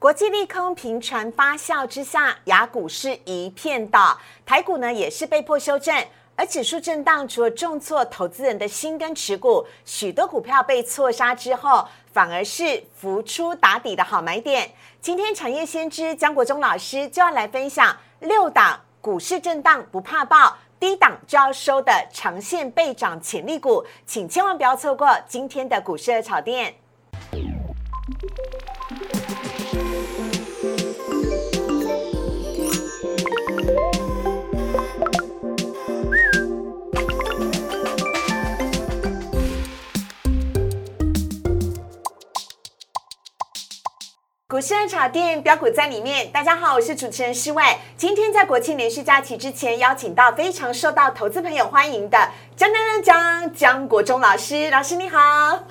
国际利空频传发酵之下，雅股是一片倒，台股呢也是被迫修正。而指数震荡，除了重挫投资人的心跟持股，许多股票被错杀之后，反而是浮出打底的好买点。今天产业先知江国忠老师就要来分享六档股市震荡不怕爆，低档就要收的长线倍涨潜力股，请千万不要错过今天的股市的炒店。股市的炒店标股在里面。大家好，我是主持人施伟。今天在国庆连续假期之前，邀请到非常受到投资朋友欢迎的。江江江江国忠老师，老师你好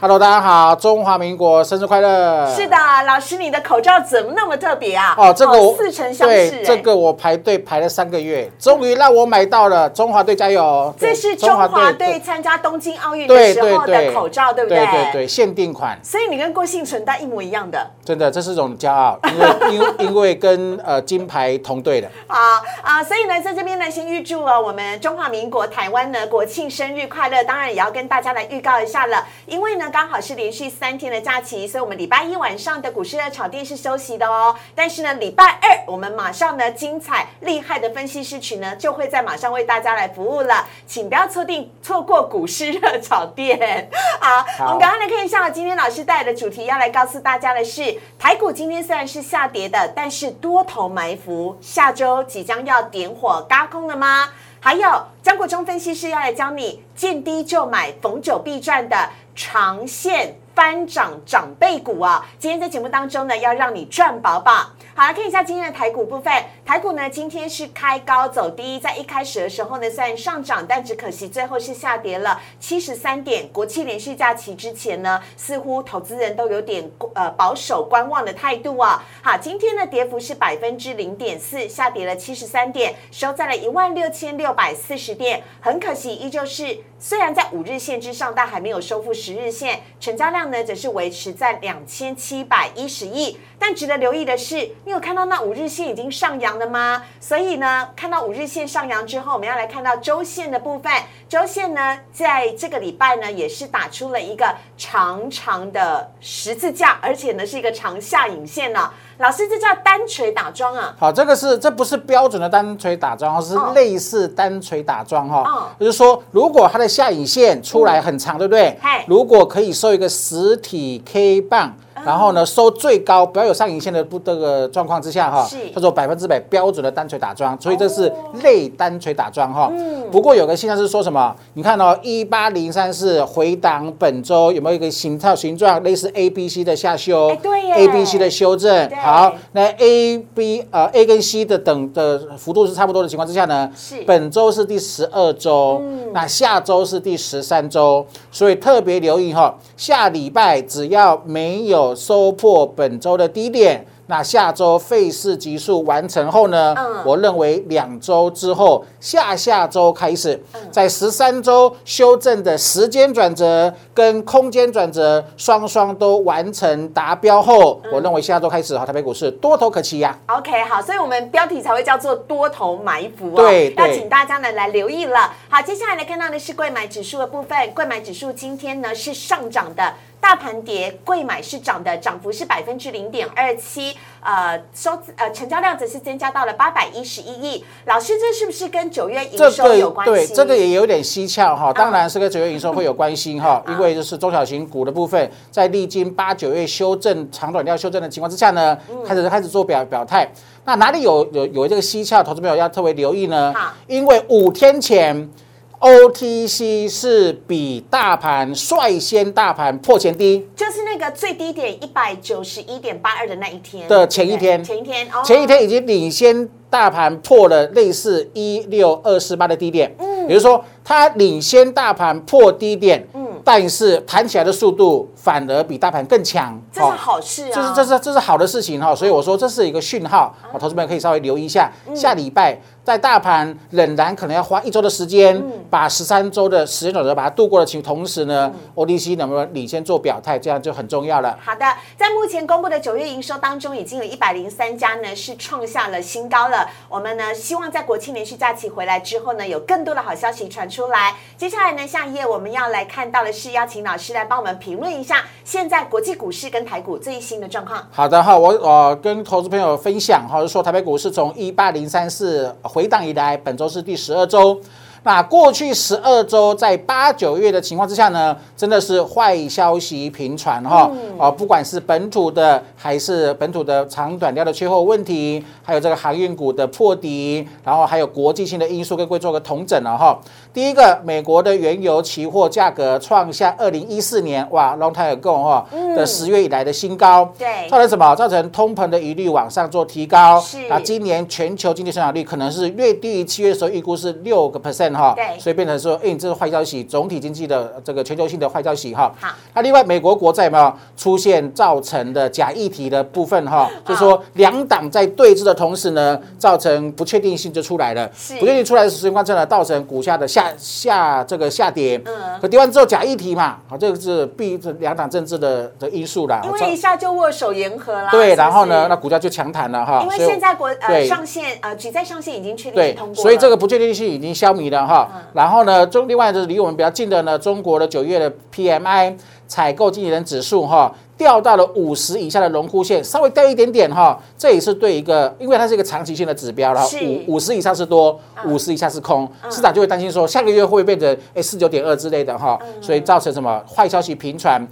，Hello，大家好，中华民国生日快乐。是的，老师，你的口罩怎么那么特别啊？哦，这个我似曾相识，这个我排队排了三个月，终于让我买到了。中华队加油！这是中华队参加东京奥运的时候的口罩，对不对？对对对，限定款。所以你跟郭幸存戴一模一样的，真的，这是一种骄傲，因为 因因为跟呃金牌同队的。好啊，所以呢，在这边呢，先预祝啊我们中华民国台湾呢国庆生日快。乐，当然也要跟大家来预告一下了，因为呢刚好是连续三天的假期，所以我们礼拜一晚上的股市热炒店是休息的哦。但是呢，礼拜二我们马上呢精彩厉害的分析师群呢就会在马上为大家来服务了，请不要错定错过股市热炒店。好，我们赶快来看一下今天老师带来的主题，要来告诉大家的是，台股今天虽然是下跌的，但是多头埋伏，下周即将要点火嘎空了吗？还有江国忠分析师要来教你见低就买，逢九必赚的长线。翻涨长辈股啊！今天在节目当中呢，要让你赚饱饱。好，来看一下今天的台股部分。台股呢，今天是开高走低，在一开始的时候呢，虽然上涨，但只可惜最后是下跌了七十三点。国庆连续假期之前呢，似乎投资人都有点呃保守观望的态度啊。好，今天的跌幅是百分之零点四，下跌了七十三点，收在了一万六千六百四十点。很可惜，依旧是虽然在五日线之上，但还没有收复十日线，成交量。呢，则是维持在两千七百一十亿。但值得留意的是，你有看到那五日线已经上扬了吗？所以呢，看到五日线上扬之后，我们要来看到周线的部分。周线呢，在这个礼拜呢，也是打出了一个长长的十字架，而且呢，是一个长下影线呢。老师，这叫单锤打桩啊？好，这个是这不是标准的单锤打桩，是类似单锤打桩哈。就是说，如果它的下影线出来很长，对不对？如果可以收一个实体 K 棒。然后呢，收最高不要有上影线的不这个状况之下哈，叫做百分之百标准的单锤打桩，所以这是类单锤打桩哈。不过有个现象是说什么？你看哦，一八零三四回档本周有没有一个形态形状类似 A B C 的下修？对，A B C 的修正。好，那 A B 呃 A 跟 C 的等的幅度是差不多的情况之下呢，是本周是第十二周，那下周是第十三周，所以特别留意哈，下礼拜只要没有。收破本周的低点。那下周费氏级数完成后呢？嗯，我认为两周之后，下下周开始，在十三周修正的时间转折跟空间转折双双都完成达标后，我认为下周开始哈，台北股市多头可期呀。OK，好，所以我们标题才会叫做多头埋伏哦。对，要请大家呢来留意了。好，接下来来看到的是贵买指数的部分，贵买指数今天呢是上涨的，大盘跌，贵买是涨的，涨幅是百分之零点二七。呃，收呃成交量则是增加到了八百一十一亿。老师，这是不是跟九月营收有关系？对，这个也有点蹊跷哈。当然是跟九月营收会有关系哈，因为就是中小型股的部分，在历经八九月修正长短调修正的情况之下呢，开始开始做表表态。那哪里有有有这个蹊跷？投资朋友要特别留意呢？因为五天前。OTC 是比大盘率先大盘破前低，就是那个最低点一百九十一点八二的那一天的前一天，前一天，前一天已经领先大盘破了类似一六二四八的低点，嗯，也就是说它领先大盘破低点，嗯。但是弹起来的速度反而比大盘更强，这是好事啊！这是这是这是好的事情哈，所以我说这是一个讯号啊，投资们可以稍微留意一下，下礼拜。在大盘仍然可能要花一周的时间，把十三周的时间转折把它度过的，情同时呢，ODC 能不能领先做表态，这样就很重要了。好的，在目前公布的九月营收当中，已经有一百零三家呢是创下了新高了。我们呢希望在国庆连续假期回来之后呢，有更多的好消息传出来。接下来呢，下一页我们要来看到的是邀请老师来帮我们评论一下现在国际股市跟台股最新的状况。好的哈，我呃跟投资朋友分享哈，就说台北股市从一八零三四。回档以来，本周是第十二周。那过去十二周，在八九月的情况之下呢，真的是坏消息频传哈。啊，不管是本土的，还是本土的长短料的缺货问题，还有这个航运股的破底，然后还有国际性的因素，跟各位做个统整了哈。第一个，美国的原油期货价格创下二零一四年哇 long time ago 哈的十月以来的新高。对。造成什么？造成通膨的疑虑往上做提高。是。那今年全球经济增长率可能是略低于七月的时候预估是六个 percent。哈，对，所以变成说，哎，这是坏消息，总体经济的这个全球性的坏消息哈。好，那另外美国国债有没有出现造成的假议题的部分哈？就是说两党在对峙的同时呢，造成不确定性就出来了。不确定出来的时间观测呢，造成股价的下下这个下跌。嗯，可跌完之后假议题嘛，好，这个是必这两党政治的的因素啦。因为一下就握手言和啦。对，然后呢，那股价就强弹了哈。因为现在国呃上限呃举债上限已经确定通过所以这个不确定性已经消弭了。哈，然后呢，中另外就是离我们比较近的呢，中国的九月的 PMI 采购经理人指数哈。掉到了五十以下的龙枯线，稍微掉一点点哈，这也是对一个，因为它是一个长期性的指标了。五五十以上是多，五十以下是空，市场就会担心说下个月会变成哎四九点二之类的哈，所以造成什么坏消息频传，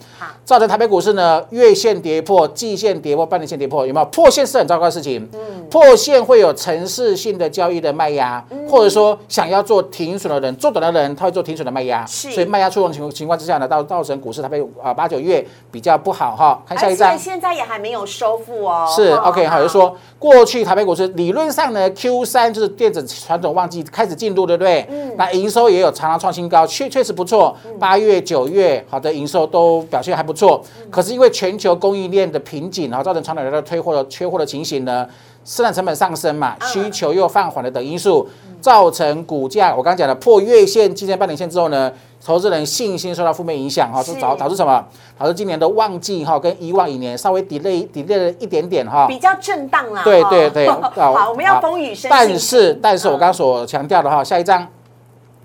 造成台北股市呢月线跌破，季线跌破，半年线跌破，有没有？破线是很糟糕的事情？嗯，破线会有城市性的交易的卖压，或者说想要做停损的人，做短的人他会做停损的卖压，所以卖压出笼情情况之下呢，到造成股市台北啊八九月比较不好。好，看下一张。现在也还没有收复哦。是，OK，好，就说过去台北股市理论上呢，Q 三就是电子传统旺季开始进入，对不对？嗯。那营收也有常常创新高，确确实不错。八月、九月，好的营收都表现还不错。可是因为全球供应链的瓶颈，然后造成传统的退货的缺货的情形呢，生产成本上升嘛，需求又放缓了等因素，造成股价我刚刚讲的破月线、季线、半年线之后呢。投资人信心受到负面影响哈，是导导致什么？导致今年的旺季哈，跟以往一年稍微 delay delay 了一点点哈，比较震荡啦。对对对，好，我们要风雨生。但是，但是我刚刚所强调的哈，下一章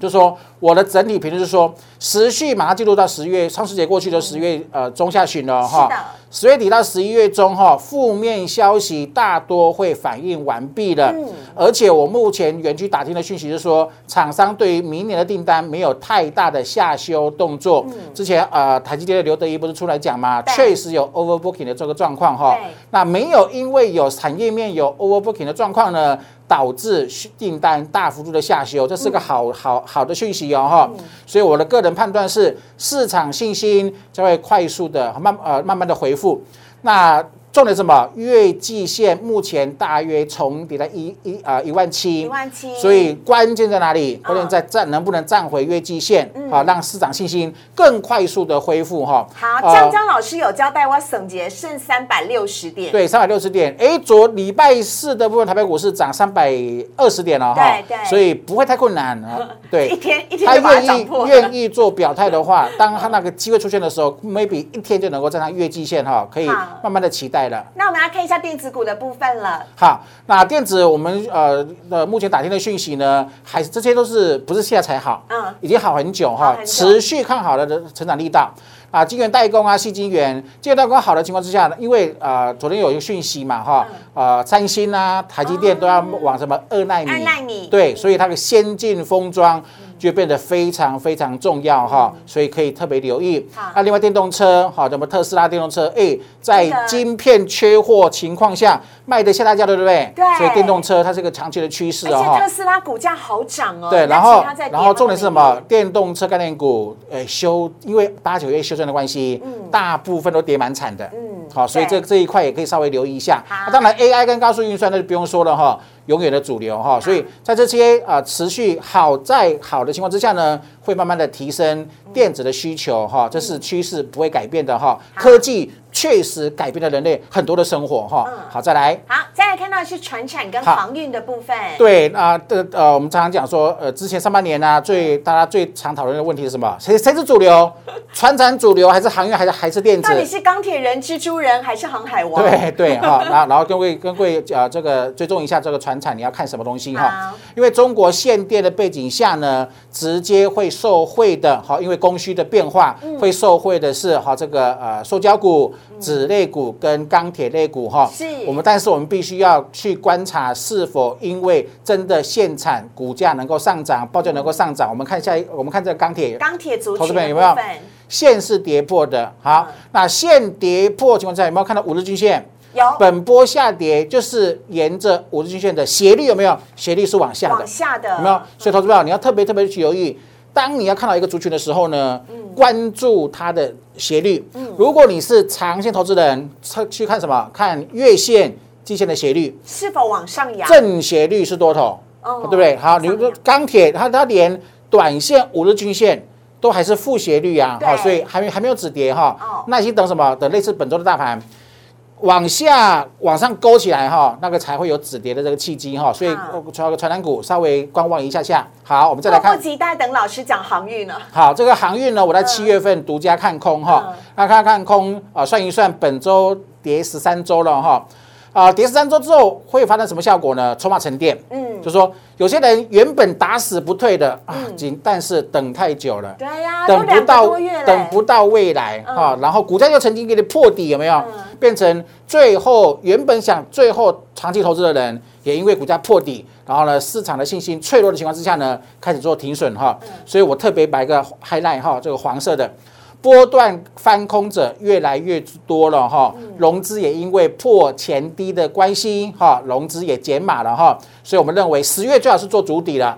就说。我的整体评论是说，时序马上进入到十月，双十节过去的十月呃中下旬了哈，十月底到十一月中哈，负面消息大多会反映完毕了。嗯，而且我目前园区打听的讯息是说，厂商对于明年的订单没有太大的下修动作。嗯，之前呃台积电的刘德一不是出来讲嘛？确实有 overbooking 的这个状况哈。那没有因为有产业面有 overbooking 的状况呢，导致订单大幅度的下修，这是个好好好的讯息。哦哈，所以我的个人判断是，市场信心将会快速的慢呃慢慢的回复。那重点什么？月季线目前大约重叠在一一啊一万七，一万七。所以关键在哪里？关键在站能不能站回月季线，好让市场信心更快速的恢复哈。好，江江老师有交代我省节剩三百六十点，对，三百六十点。哎，昨礼拜四的部分台北股市涨三百二十点了哈，对对，所以不会太困难啊。对，一天一天他愿意愿意做表态的话，当他那个机会出现的时候，maybe 一天就能够站上月季线哈，可以慢慢的期待。那我们来看一下电子股的部分了。好，那电子我们呃的目前打听的讯息呢，还是这些都是不是现在才好？嗯，已经好很久哈，持续看好了的成长力道。啊，晶圆代工啊，细晶圆，晶圆代工好的情况之下呢，因为呃昨天有一个讯息嘛哈，呃三星啊、台积电都要往什么二纳米？二纳米。对，所以它的先进封装。就变得非常非常重要哈，所以可以特别留意。那另外电动车，好，什么特斯拉电动车，哎，在晶片缺货情况下卖的下大价，对不对？对。所以电动车它是一个长期的趋势哦。特斯拉股价好涨哦。对，然后然后重点是什么？电动车概念股，哎，修，因为八九月修正的关系，嗯，大部分都跌蛮惨的。嗯。好，所以这这一块也可以稍微留意一下。好。当然，AI 跟高速运算那就不用说了哈。永远的主流哈，所以在这些啊持续好在好的情况之下呢，会慢慢的提升电子的需求哈，这是趋势不会改变的哈。科技确实改变了人类很多的生活哈。好，再来。好，再来看到是船产跟航运的部分。对啊，这呃，我们常常讲说，呃，之前上半年呢，最大家最常讨论的问题是什么？谁谁是主流？船产主流还是航运还是还是电子？到底是钢铁人、蜘蛛人还是航海王？对对哈，然后然后各位各位呃，这个追踪一下这个船产，你要看什么东西哈？因为中国限电的背景下呢，直接会受惠的，哈，因为供需的变化，会受惠的是哈这个呃塑胶股、纸类股跟钢铁类股哈。是。我们但是我们必须要去观察是否因为真的限产，股价能够上涨，报价能够上涨。我们看一下，我们看这个钢铁，钢铁族投资有没有？线是跌破的，好，那线跌破情况下有没有看到五日均线？有。本波下跌就是沿着五日均线的斜率有没有？斜率是往下的。往下的。有没有？所以投资者你要特别特别去留意，当你要看到一个族群的时候呢，关注它的斜率。嗯。如果你是长线投资人，去看什么？看月线、季线的斜率是否往上扬？正斜率是多头，对不对？好，你说钢铁它它连短线五日均线。都还是负斜率呀，好，所以还没还没有止跌哈。耐心等什么？等类似本周的大盘往下往上勾起来哈，那个才会有止跌的这个契机哈。所以传个传单股稍微观望一下下。好，我们再来看。迫不及待等老师讲航运了。好，这个航运呢，我在七月份独家看空哈。那看看空啊，算一算本周跌十三周了哈。啊，跌十三周之后会发生什么效果呢？筹码沉淀。嗯，就说有些人原本打死不退的啊，仅但是等太久了，对呀，等不到等不到未来哈，然后股价又曾经给你破底，有没有？变成最后原本想最后长期投资的人，也因为股价破底，然后呢市场的信心脆弱的情况之下呢，开始做停损哈。所以我特别买个 highlight 哈，这个黄色的。波段翻空者越来越多了哈，融资也因为破前低的关系哈，融资也减码了哈，所以我们认为十月最好是做主底了，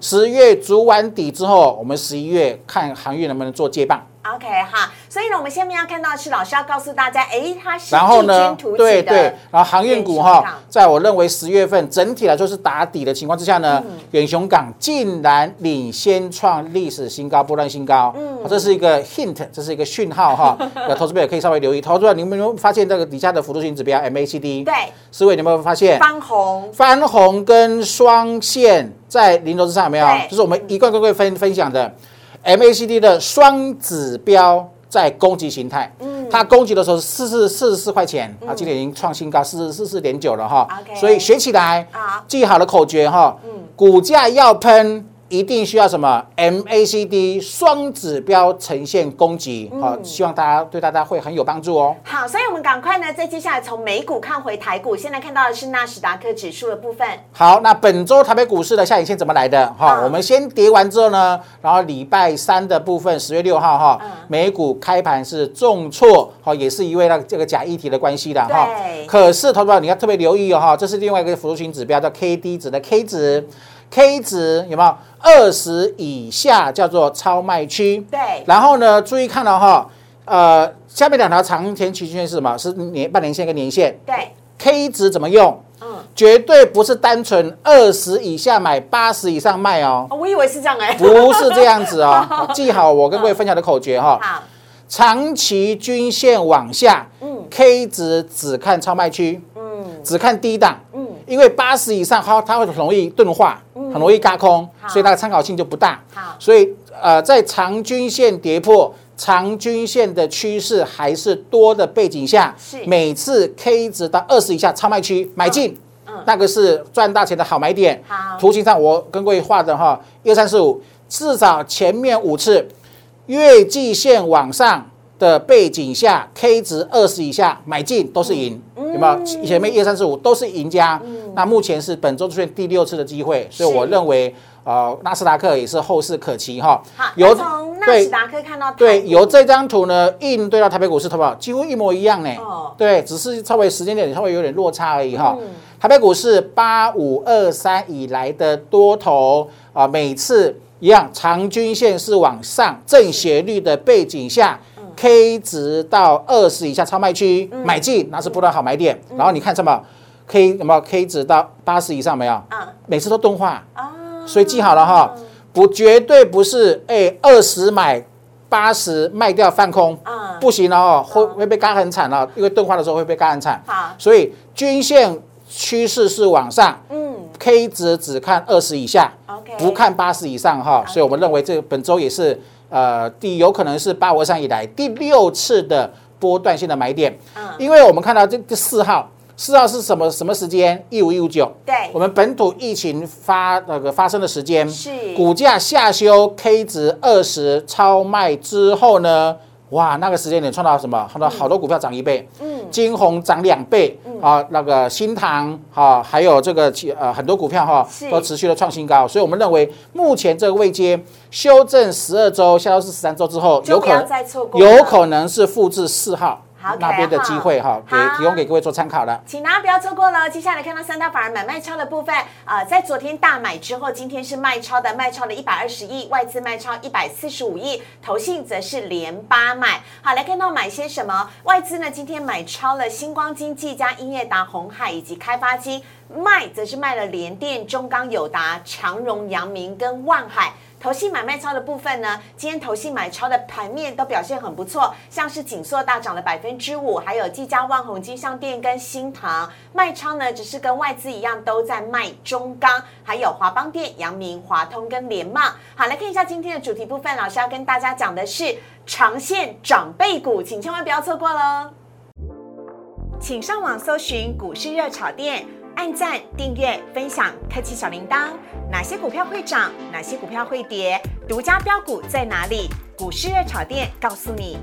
十月足完底之后，我们十一月看航运能不能做接棒。OK 哈，所以呢，我们下面要看到是老师要告诉大家，哎，它是然后呢，对对，然后航运股哈，在我认为十月份整体来说是打底的情况之下呢，远雄港竟然领先创历史新高，波段新高，嗯，这是一个 hint，这是一个讯号哈，那投资者也可以稍微留意。投资者，你们有没有发现这个底下的辅助性指标 MACD？对，四位，你有没有发现翻红？翻红跟双线在零头之上有没有？就是我们一贯各位分分享的。MACD 的双指标在攻击形态，嗯，它攻击的时候是四四四十四块钱啊，今天已经创新高四十四四点九了哈，所以学起来，记好了口诀哈，嗯，股价要喷。一定需要什么 MACD 双指标呈现攻击，好，希望大家对大家会很有帮助哦。好，所以我们赶快呢，在接下来从美股看回台股，现在看到的是纳斯达克指数的部分。好，那本周台北股市的下影线怎么来的？哈，我们先跌完之后呢，然后礼拜三的部分，十月六号哈，美股开盘是重挫，好，也是因为那这个假议题的关系的哈。可是，投资者你要特别留意哦哈，这是另外一个辅助型指标，叫 K D 指的 K 值。K 值有没有二十以下叫做超卖区？对。然后呢，注意看了哈，呃，下面两条长天期均线是什么？是年半年线跟年线。对。K 值怎么用？嗯，绝对不是单纯二十以下买，八十以上卖哦。我以为是这样哎。不是这样子哦，记好我跟各位分享的口诀哈。好。长期均线往下，嗯，K 值只看超卖区，嗯，只看低档，嗯，因为八十以上它它会容易钝化。很容易嘎空，所以它的参考性就不大。好，所以呃，在长均线跌破长均线的趋势还是多的背景下，是每次 K 值到二十以下超卖区买进，嗯，那个是赚大钱的好买点。好，图形上我跟各位画的哈，一二三四五，至少前面五次月季线往上。的背景下，K 值二十以下买进都是赢，有没有？前面一二三四五都是赢家。那目前是本周出现第六次的机会，所以我认为，呃，纳斯达克也是后市可期哈。好，由从纳斯达克看到对，由这张图呢应对到台北股市，好不好？几乎一模一样呢。哦，对，只是稍微时间点稍微有点落差而已哈。台北股市八五二三以来的多头啊，每次一样，长均线是往上正斜率的背景下。K 值到二十以下超卖区买进，那是不断好买点。然后你看什么？K 有没有？K 值到八十以上没有？啊，每次都钝化啊，所以记好了哈。不绝对不是哎二十买八十卖掉放空，啊，不行了哦，会会被割很惨了，因为钝化的时候会被割很惨。好，所以均线趋势是往上，嗯，K 值只看二十以下不看八十以上哈，所以我们认为这本周也是呃第有可能是八五三以来第六次的波段性的买点，嗯，因为我们看到这这四号。四号是什么什么时间？一五一五九。对，我们本土疫情发那个发生的时间是股价下修 K 值二十超卖之后呢？哇，那个时间点创造什么？创造好多股票涨一倍，嗯，金红涨两倍，啊，那个新塘啊，还有这个呃很多股票哈都持续的创新高，所以我们认为目前这个位阶修正十二周，下周是十三周之后，有可能有可能是复制四号。那边的机会哈，给提供给各位做参考了，请大家不要错过了。接下来看到三大法人买卖超的部分，啊，在昨天大买之后，今天是卖超的，卖超了一百二十亿，外资卖超一百四十五亿，投信则是连八买。好，来看到买些什么？外资呢，今天买超了星光经济加英业达、红海以及开发金，卖则是卖了联电、中钢、友达、长荣、阳明跟万海。投信买卖超的部分呢，今天投信买超的盘面都表现很不错，像是锦硕大涨了百分之五，还有技嘉、万宏、金相店跟新唐卖超呢，只是跟外资一样都在卖中钢，还有华邦电、阳明、华通跟联茂。好，来看一下今天的主题部分，老师要跟大家讲的是长线长辈股，请千万不要错过喽！请上网搜寻股市热炒店。按赞、订阅、分享，开启小铃铛。哪些股票会涨？哪些股票会跌？独家标股在哪里？股市热炒店告诉你。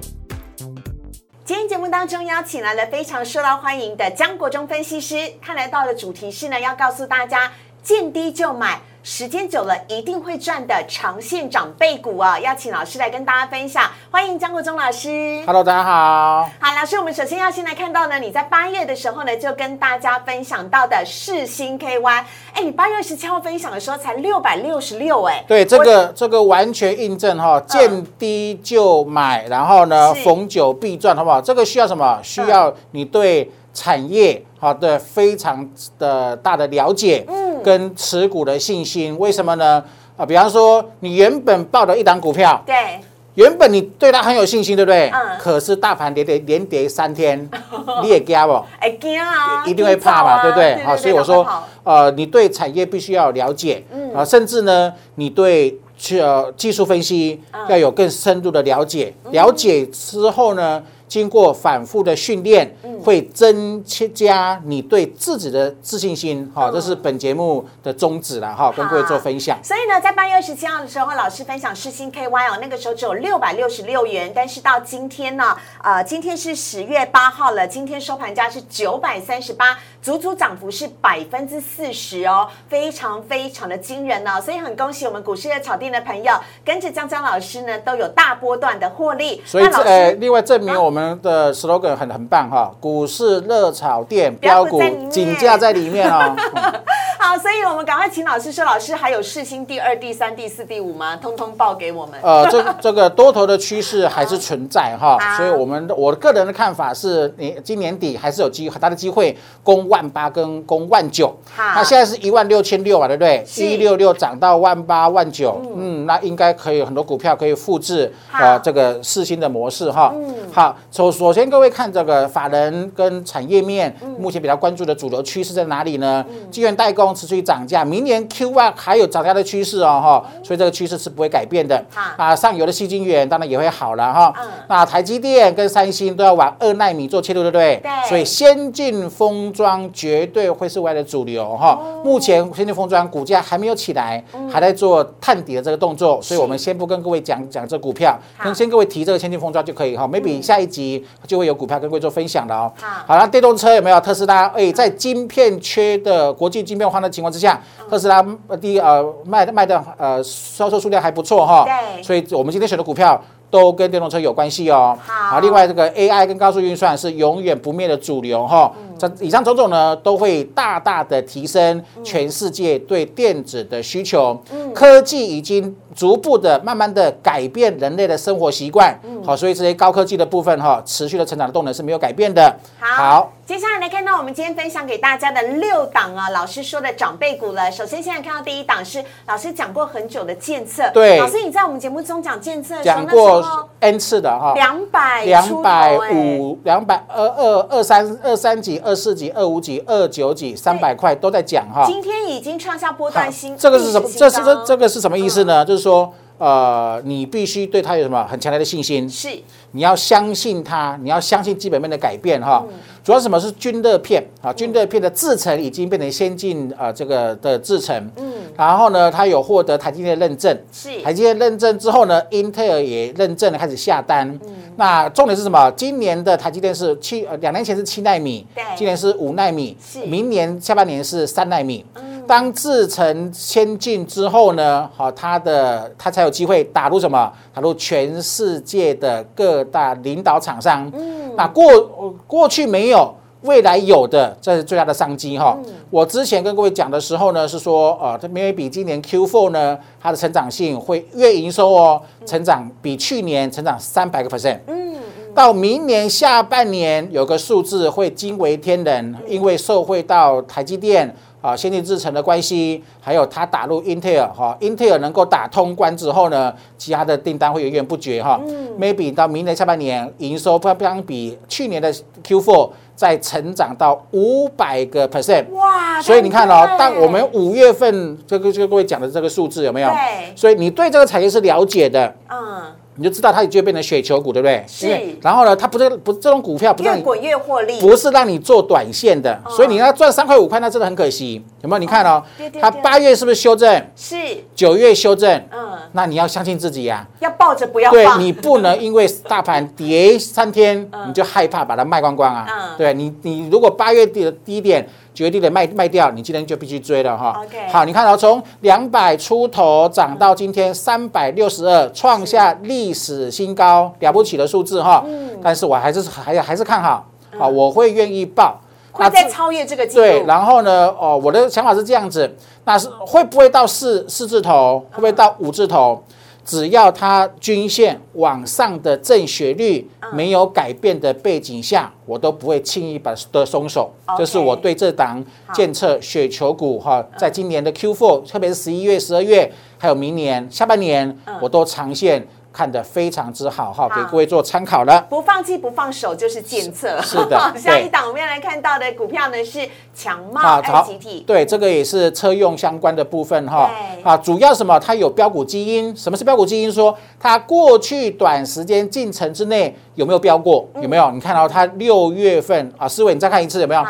今天节目当中邀请来了非常受到欢迎的江国忠分析师，他来到的主题是呢，要告诉大家见低就买。时间久了一定会赚的长线长辈股啊！邀请老师来跟大家分享，欢迎江国忠老师。Hello，大家好。好，老师，我们首先要先来看到呢，你在八月的时候呢，就跟大家分享到的世星 KY。哎，你八月二十七号分享的时候才六百六十六，哎，对，这个这个完全印证哈，见低就买，然后呢逢九必赚，好不好？这个需要什么？需要你对产业好的非常的大的了解。嗯跟持股的信心，为什么呢？啊，比方说你原本报的一档股票，对，原本你对它很有信心，对不对？嗯。可是大盘跌跌连跌三天，你也惊不？哎，惊啊！一定会怕嘛，对不对？好，所以我说，呃，你对产业必须要了解，啊，甚至呢，你对去呃技术分析要有更深入的了解，了解之后呢？经过反复的训练，会增加你对自己的自信心。哈，这是本节目的宗旨了哈，跟各位做分享。所以呢，在八月二十七号的时候，老师分享世新 KY 哦，那个时候只有六百六十六元，但是到今天呢，呃，今天是十月八号了，今天收盘价是九百三十八，足足涨幅是百分之四十哦，非常非常的惊人呢。所以很恭喜我们股市的草地的朋友，跟着江江老师呢，都有大波段的获利。所以呃，另外证明我们。的 slogan 很很棒哈，股市热炒店标股紧价在里面哦。好，所以我们赶快请老师说，老师还有世新第二、第三、第四、第五吗？通通报给我们。呃，这这个多头的趋势还是存在哈，所以我们我个人的看法是，你今年底还是有机很大的机会攻万八跟攻万九。好，那现在是一万六千六嘛，对不对？一六六涨到万八万九，嗯，那应该可以很多股票可以复制呃这个世新的模式哈。嗯，好。首首先，各位看这个法人跟产业面，目前比较关注的主流趋势在哪里呢？基源代工持续涨价，明年 Q one 还有涨价的趋势哦，哈，所以这个趋势是不会改变的。啊，上游的细晶圆当然也会好了哈。那台积电跟三星都要往二纳米做切入，对不对？对。所以先进封装绝对会是未来的主流哈。目前先进封装股价还没有起来，还在做探底的这个动作，所以我们先不跟各位讲讲这股票，跟先各位提这个先进封装就可以哈。maybe 下一集。就会有股票跟各位做分享了哦。好，好了，电动车有没有特斯拉？哎，在晶片缺的国际晶片荒的情况之下，特斯拉第一呃卖卖的呃销售数量还不错哈。对，所以我们今天选的股票都跟电动车有关系哦。好，另外这个 AI 跟高速运算是永远不灭的主流哈。这以上种种呢，都会大大的提升全世界对电子的需求。科技已经逐步的、慢慢的改变人类的生活习惯。好，所以这些高科技的部分哈，持续的成长的动能是没有改变的。好，接下来来看到我们今天分享给大家的六档啊，老师说的长辈股了。首先，现在看到第一档是老师讲过很久的建策。对，老师你在我们节目中讲建策讲过 N 次的哈，两百两百五、两百二二二三二三几、二四几、二五几、二九几、三百块都在讲哈。今天已经创下波段新，这个是什么？这是这这个是什么意思呢？就是说。呃，你必须对它有什么很强烈的信心？是，你要相信它，你要相信基本面的改变哈。主要什么是均热片啊？均热片的制程已经变成先进啊，这个的制程。嗯。然后呢，它有获得台积电认证。是。台积电认证之后呢英特尔也认证了，开始下单。嗯。那重点是什么？今年的台积电是七，呃，两年前是七纳米，对。今年是五纳米，是。明年下半年是三纳米。当制程先进之后呢，好，它的它才有机会打入什么？打入全世界的各大领导厂商。嗯，那过过去没有，未来有的，这是最大的商机哈。我之前跟各位讲的时候呢，是说，呃，它 maybe 今年 Q4 呢，它的成长性会月营收哦，成长比去年成长三百个 percent。嗯，到明年下半年有个数字会惊为天人，因为受惠到台积电。啊，先进制程的关系，还有它打入 Intel 哈，Intel 能够打通关之后呢，其他的订单会源源不绝哈。Maybe 到明年下半年，营收不相比去年的 Q4 再成长到五百个 percent。哇！所以你看哦，当我们五月份这个这个各位讲的这个数字有没有？对。所以你对这个产业是了解的。嗯。你就知道它就会变成雪球股，对不对？是。然后呢，它不是不这种股票，不是越滚越获利，不是让你做短线的。所以你要赚三块五块，那真的很可惜。有没有？你看哦，它八月是不是修正？是。九月修正。嗯。那你要相信自己呀。要抱着不要放。对你不能因为大盘跌三天，你就害怕把它卖光光啊。嗯。对你，你如果八月底的低点。决定的卖卖掉，你今天就必须追了哈。好，你看到从两百出头涨到今天三百六十二，创下历史新高，了不起的数字哈。嗯。但是我还是还还是看好啊，我会愿意报。会再超越这个记录。对，然后呢，哦，我的想法是这样子，那是会不会到四四字头？会不会到五字头？只要它均线往上的正斜率没有改变的背景下，我都不会轻易把的松手。这是我对这档建测雪球股哈，在今年的 Q4，特别是十一月、十二月，还有明年下半年，我都长线。看得非常之好哈，给各位做参考了。不放弃不放手就是检测。是的，下一档我们要来看到的股票呢是强茂集体。对，这个也是车用相关的部分哈。啊，主要什么？它有标股基因。什么是标股基因？说它过去短时间进程之内有没有标过？有没有？你看到它六月份啊，思伟，你再看一次有没有？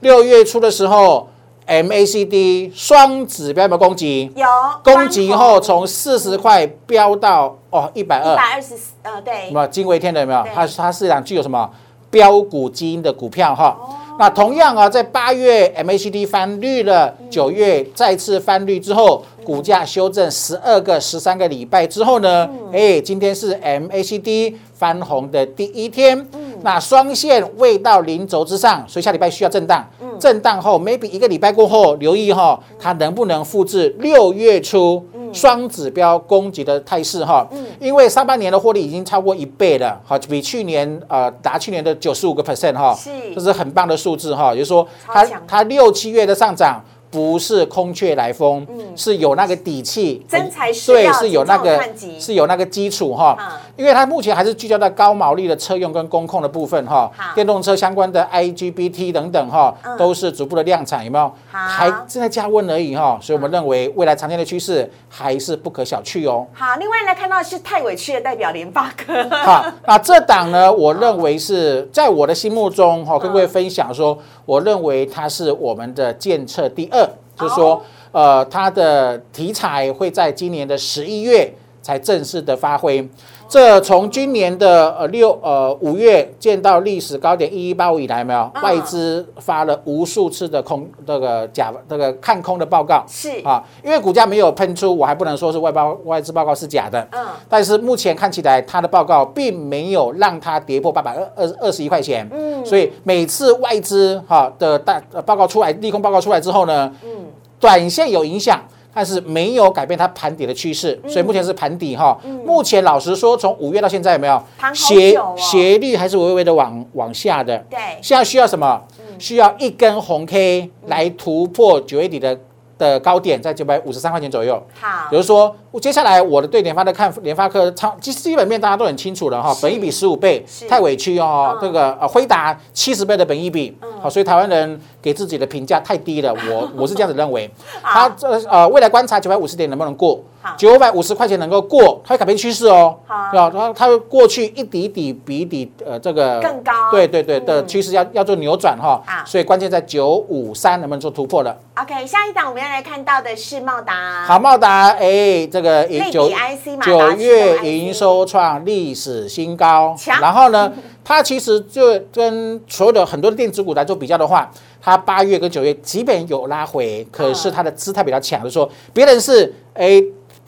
六月初的时候。MACD 双指标有没有攻击？有攻击后从四十块飙到哦一百二，一百二十四呃对，什么惊为天人有没有？它它是一档具有什么标股基因的股票哈。那同样啊，在八月 MACD 翻绿了，九月再次翻绿之后，股价修正十二个、十三个礼拜之后呢，哎，今天是 MACD 翻红的第一天。那双线未到零轴之上，所以下礼拜需要震荡。震荡后，maybe 一个礼拜过后，留意哈，它能不能复制六月初双指标攻击的态势哈？因为上半年的获利已经超过一倍了，好，比去年呃达去年的九十五个 percent 哈，这是很棒的数字哈，也就是说它它六七月的上涨。不是空穴来风，是有那个底气，真材对，是有那个是有那个基础哈。因为它目前还是聚焦在高毛利的车用跟工控的部分哈，电动车相关的 IGBT 等等哈，都是逐步的量产，有没有？还正在加温而已哈，所以我们认为未来常见的趋势还是不可小觑哦。好，另外呢看到是太委屈的代表联发科。好，那 这档呢，我认为是在我的心目中哈，跟各位分享说，我认为它是我们的建测第二。就是说，呃，它的题材会在今年的十一月才正式的发挥。这从今年的呃六呃五月见到历史高点一一八五以来，没有？外资发了无数次的空这个假这个看空的报告，是。啊，因为股价没有喷出，我还不能说是外报外资报告是假的，嗯，但是目前看起来它的报告并没有让它跌破八百二二二十一块钱，嗯，所以每次外资哈的大报告出来利空报告出来之后呢，嗯，短线有影响。但是没有改变它盘底的趋势，所以目前是盘底哈。目前老实说，从五月到现在有没有斜斜率还是微微的往往下的？对，现在需要什么？需要一根红 K 来突破九月底的。的高点在九百五十三块钱左右。好，比如说，接下来我的对联发的看，联发科超其实基本面大家都很清楚了哈，本一比十五倍，太委屈哦。这个呃，辉达七十倍的本一比，好，所以台湾人给自己的评价太低了。我 我是这样子认为，他这呃未来观察九百五十点能不能过？九百五十块钱能够过，它会改变趋势哦。好，然后它过去一底底比底呃这个更高，对对对的趋势要要做扭转哈。所以关键在九五三能不能做突破了？OK，下一档我们要来看到的是茂达。好，茂达哎，这个九九月营收创历史新高。然后呢，它其实就跟所有的很多的电子股来做比较的话，它八月跟九月即便有拉回，可是它的姿态比较强，就说别人是哎。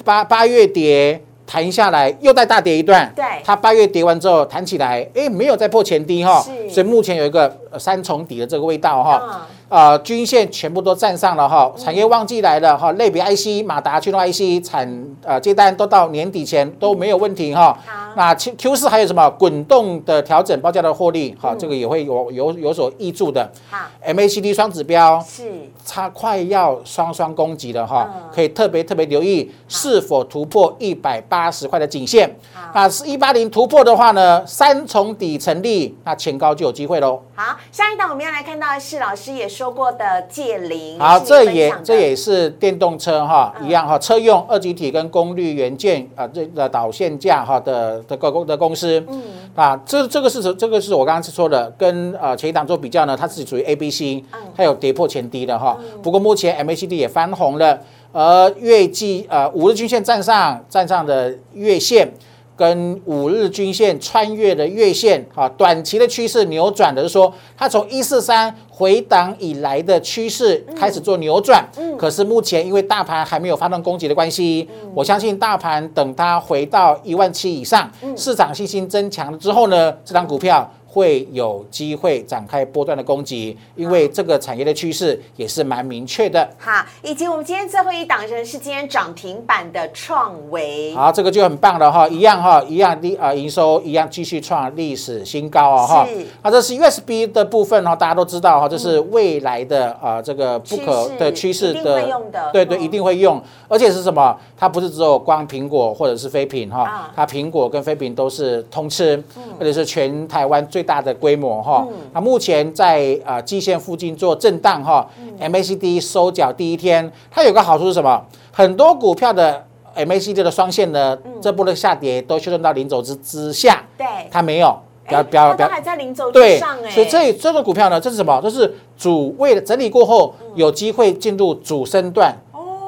八八月跌弹下来，又再大跌一段。对，它八月跌完之后弹起来，哎，没有再破前低哈。所以目前有一个三重底的这个味道哈。啊，均线全部都站上了哈，产业旺季来了哈，类比 IC、马达驱动 IC 产呃接单都到年底前都没有问题哈。那 Q Q 四还有什么滚动的调整报价的获利哈，这个也会有有有所益助的。好，MACD 双指标是它快要双双攻击了哈，可以特别特别留意是否突破一百八十块的颈线。那是一八零突破的话呢，三重底成立，那前高就有机会喽。好，下一档我们要来看到的是老师也说过的借零。好，这也这也是电动车哈，一样哈，车用二极体跟功率元件啊，这的导线架哈的的个公的公司。嗯。啊，这这个是这个是我刚刚说的，跟呃前一档做比较呢，它是属于 A B C，它有跌破前低的哈。不过目前 M A C D 也翻红了，而月季呃五日均线站上站上的月线。跟五日均线穿越的月线，哈，短期的趋势扭转的是说，它从一四三回档以来的趋势开始做扭转，嗯，可是目前因为大盘还没有发动攻击的关系，我相信大盘等它回到一万七以上，市场信心增强了之后呢，这张股票。会有机会展开波段的攻击，因为这个产业的趋势也是蛮明确的。好，以及我们今天最后一档人是今天涨停板的创维。好，这个就很棒了哈，一样哈，一样的啊，营收一样继续创历史新高啊哈。是。啊，这是 USB 的部分哈，大家都知道哈，这是未来的啊这个不可的趋势的，对对，一定会用，而且是什么？它不是只有光苹果或者是非品哈，它苹果跟非品都是通吃，或者是全台湾最。大的规模哈，那目前在啊季线附近做震荡哈，MACD 收脚第一天，它有个好处是什么？很多股票的 MACD 的双线呢，这波的下跌都修正到零轴之之下，对，它没有，表表表还在零轴之上哎，所以这这个股票呢，这是什么？这是主为了整理过后有机会进入主升段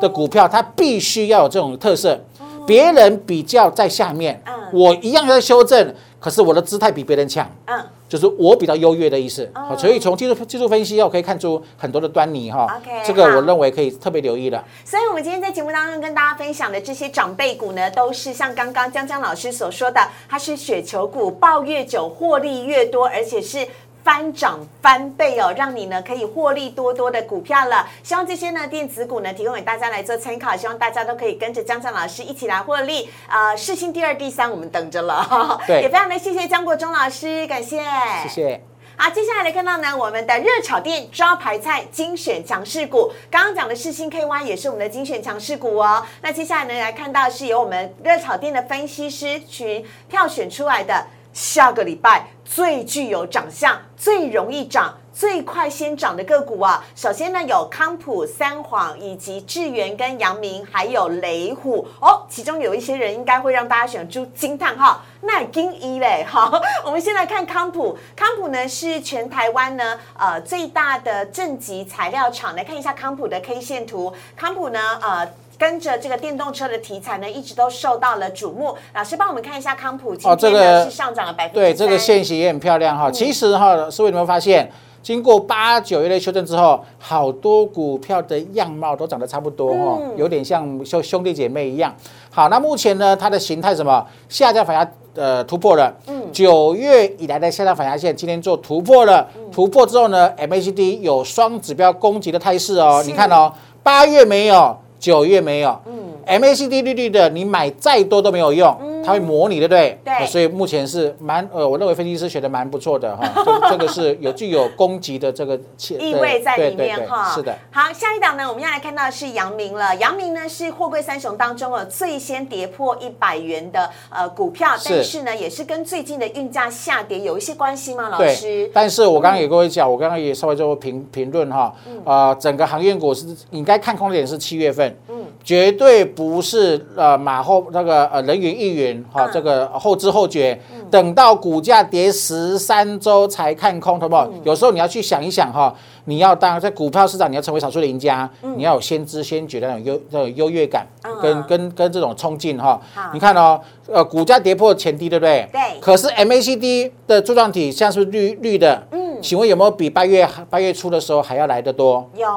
的股票，它必须要有这种特色，别人比较在下面，我一样在修正。可是我的姿态比别人强，嗯，就是我比较优越的意思，好，所以从技术技术分析哦可以看出很多的端倪哈，OK，这个我认为可以特别留意的。所以，我们今天在节目当中跟大家分享的这些长辈股呢，都是像刚刚江江老师所说的，它是雪球股，抱越久获利越多，而且是。翻涨翻倍哦，让你呢可以获利多多的股票了。希望这些呢电子股呢提供给大家来做参考，希望大家都可以跟着江江老师一起来获利。呃，世新第二、第三我们等着了。对，也非常的谢谢江国忠老师，感谢。谢谢。好，接下来来看到呢我们的热炒店招牌菜精选强势股，刚刚讲的世新 KY 也是我们的精选强势股哦。那接下来呢来看到是由我们热炒店的分析师群票选出来的。下个礼拜最具有长相、最容易涨、最快先涨的个股啊，首先呢有康普、三晃以及智源跟阳明，还有雷虎哦。其中有一些人应该会让大家选出惊叹号，那金一嘞好。我们先来看康普，康普呢是全台湾呢呃最大的正极材料厂，来看一下康普的 K 线图。康普呢呃。跟着这个电动车的题材呢，一直都受到了瞩目。老师帮我们看一下康普今天呢是上涨了百分之对，这个线型也很漂亮哈。其实哈，是为你们发现，经过八九月的修正之后，好多股票的样貌都长得差不多哈，有点像兄兄弟姐妹一样。好，那目前呢，它的形态什么？下降反压呃突破了，嗯，九月以来的下降反压线今天做突破了，突破之后呢，MACD 有双指标攻击的态势哦。你看哦，八月没有，九月没有，MACD 利率的，你买再多都没有用，它会磨你，对不对？对。所以目前是蛮呃，我认为分析师学的蛮不错的哈，这这个是有具有攻击的这个意味在里面哈。是的。好，下一档呢，我们要来看到的是阳明了。阳明呢是货柜三雄当中呃最先跌破一百元的呃股票，但是呢也是跟最近的运价下跌有一些关系吗？老师？但是我刚刚也跟各位讲，我刚刚也稍微做评评论哈，啊，整个行业股是应该看空点是七月份。嗯绝对不是呃马后那个呃人云亦云哈，这个后知后觉，等到股价跌十三周才看空，好不好？有时候你要去想一想哈，你要当在股票市场你要成为少数的赢家，你要有先知先觉的那种优那种优越感，跟跟跟这种冲劲哈。你看哦，呃股价跌破前低，对不对？对。可是 MACD 的柱状体像是绿绿的。请问有没有比八月八月初的时候还要来得多？有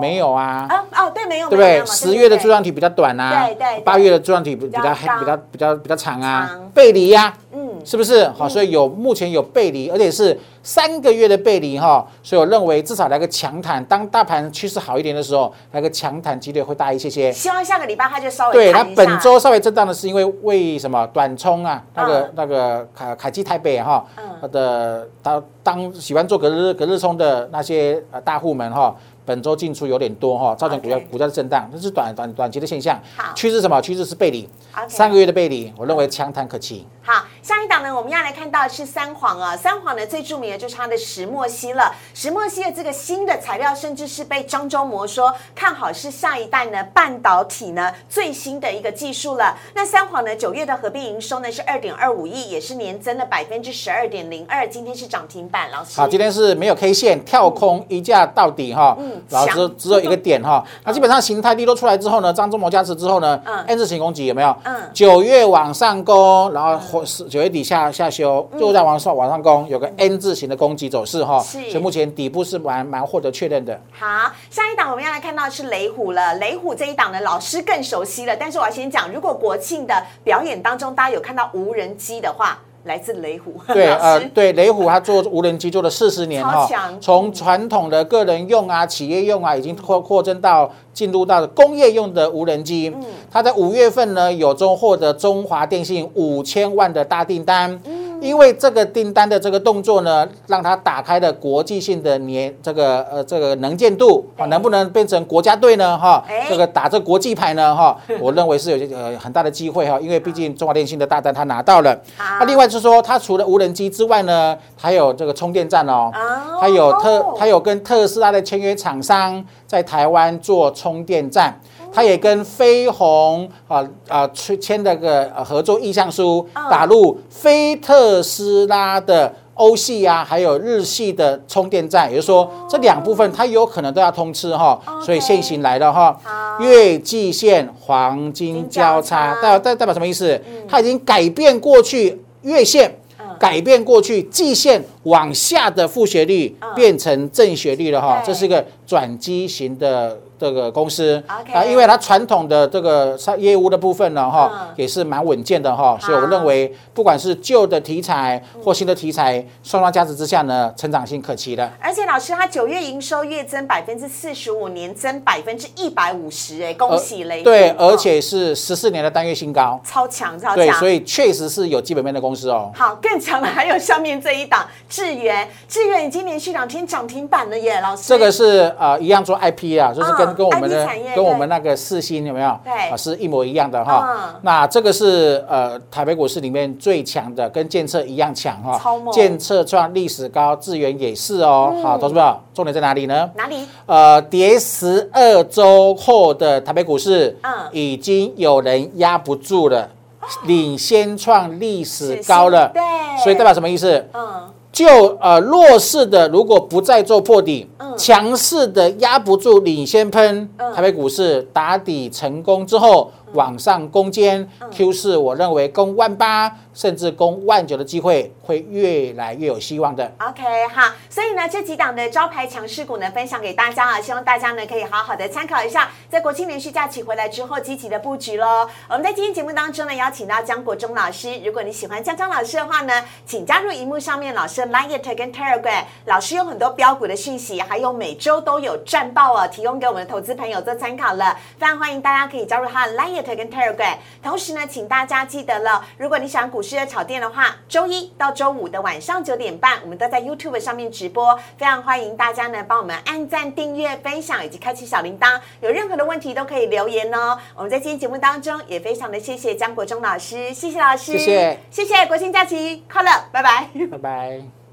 没有啊？啊哦，对，没有，对不对？十月的柱状体比较短啊，对对。八月的柱状体比较比较比较比较长啊，背离呀，嗯，是不是？好，所以有目前有背离，而且是三个月的背离哈，所以我认为至少来个强弹，当大盘趋势好一点的时候，来个强弹几率会大一些些。希望下个礼拜它就稍微对它本周稍微震荡的是因为为什么短冲啊？那个那个凯凯基台北哈，它的当当喜欢做隔日隔日冲的那些呃大户们哈。本周进出有点多哈，造成股价股价的震荡，这是短短短期的现象。好，趋势什么？趋势是背离，三个月的背离，我认为强弹可期。好，下一档呢，我们要来看到是三黄啊，三黄呢最著名的就是它的石墨烯了。石墨烯的这个新的材料，甚至是被张忠谋说看好是下一代呢半导体呢最新的一个技术了。那三黄呢九月的合并营收呢是二点二五亿，也是年增了百分之十二点零二，今天是涨停板。老师，好，今天是没有 K 线跳空一价到底哈。嗯。然后只只有一个点哈，那基本上形态利落出来之后呢，张忠谋加持之后呢嗯，N 字形攻击有没有？嗯，九月往上攻，然后或是九月底下下修，又在往上往上攻，有个 N 字形的攻击走势哈。是，所以目前底部是蛮蛮获得确认的。好，下一档我们要来看到是雷虎了，雷虎这一档呢，老师更熟悉了。但是我要先讲，如果国庆的表演当中，大家有看到无人机的话。来自雷虎，对，呃，对，雷虎他做无人机做了四十年哈，从传统的个人用啊、企业用啊，已经扩扩增到进入到工业用的无人机。嗯，他在五月份呢，有中获得中华电信五千万的大订单。因为这个订单的这个动作呢，让它打开了国际性的年这个呃这个能见度啊，能不能变成国家队呢？哈，这个打这国际牌呢？哈，我认为是有些呃很大的机会哈，因为毕竟中华电信的大单他拿到了。那另外就是说，它除了无人机之外呢，还有这个充电站哦，还有特还有跟特斯拉的签约厂商在台湾做充电站。他也跟飞鸿啊啊签签了个合作意向书，打入非特斯拉的欧系啊，还有日系的充电站，也就是说这两部分它有可能都要通吃哈，所以现行来了哈，月季线黄金交叉代代代表什么意思？它已经改变过去月线，改变过去季线往下的负斜率变成正斜率了哈，这是一个转机型的。这个公司啊，因为它传统的这个业务的部分呢，哈，也是蛮稳健的哈，所以我认为不管是旧的题材或新的题材，双双加持之下呢，成长性可期的。而且老师，它九月营收月增百分之四十五，年增百分之一百五十，哎，恭喜雷！对，而且是十四年的单月新高，超强超强。对，所以确实是有基本面的公司哦。好，更强的还有下面这一档智源，智源已经连续两天涨停板了耶，老师。这个是呃一样做 IP 啊，就是跟。跟我们的跟我们那个四星有没有？对，啊是一模一样的哈。那这个是呃台北股市里面最强的，跟建策一样强哈。建策创历史高，智源也是哦。好，投资者重点在哪里呢？哪里？呃，跌十二周后的台北股市，嗯，已经有人压不住了，领先创历史高了。对，所以代表什么意思？嗯，就呃弱势的如果不再做破底。嗯。强势的压不住，领先喷，台北股市打底成功之后。往上攻坚，Q 四我认为攻万八甚至攻万九的机会会越来越有希望的。OK，好，所以呢这几档的招牌强势股呢分享给大家啊，希望大家呢可以好好的参考一下，在国庆连续假期回来之后积极的布局喽。我们在今天节目当中呢邀请到江国忠老师，如果你喜欢江江老师的话呢，请加入荧幕上面老师的 Line 跟 Telegram，老师有很多标股的讯息，还有每周都有战报哦，提供给我们的投资朋友做参考了，非常欢迎大家可以加入他的 Line。跟 Telegram，同时呢，请大家记得了，如果你喜欢股市的炒店的话，周一到周五的晚上九点半，我们都在 YouTube 上面直播，非常欢迎大家呢帮我们按赞、订阅、分享以及开启小铃铛，有任何的问题都可以留言哦。我们在今天节目当中也非常的谢谢江国忠老师，谢谢老师，谢谢，谢谢国庆假期快乐，拜拜，拜拜。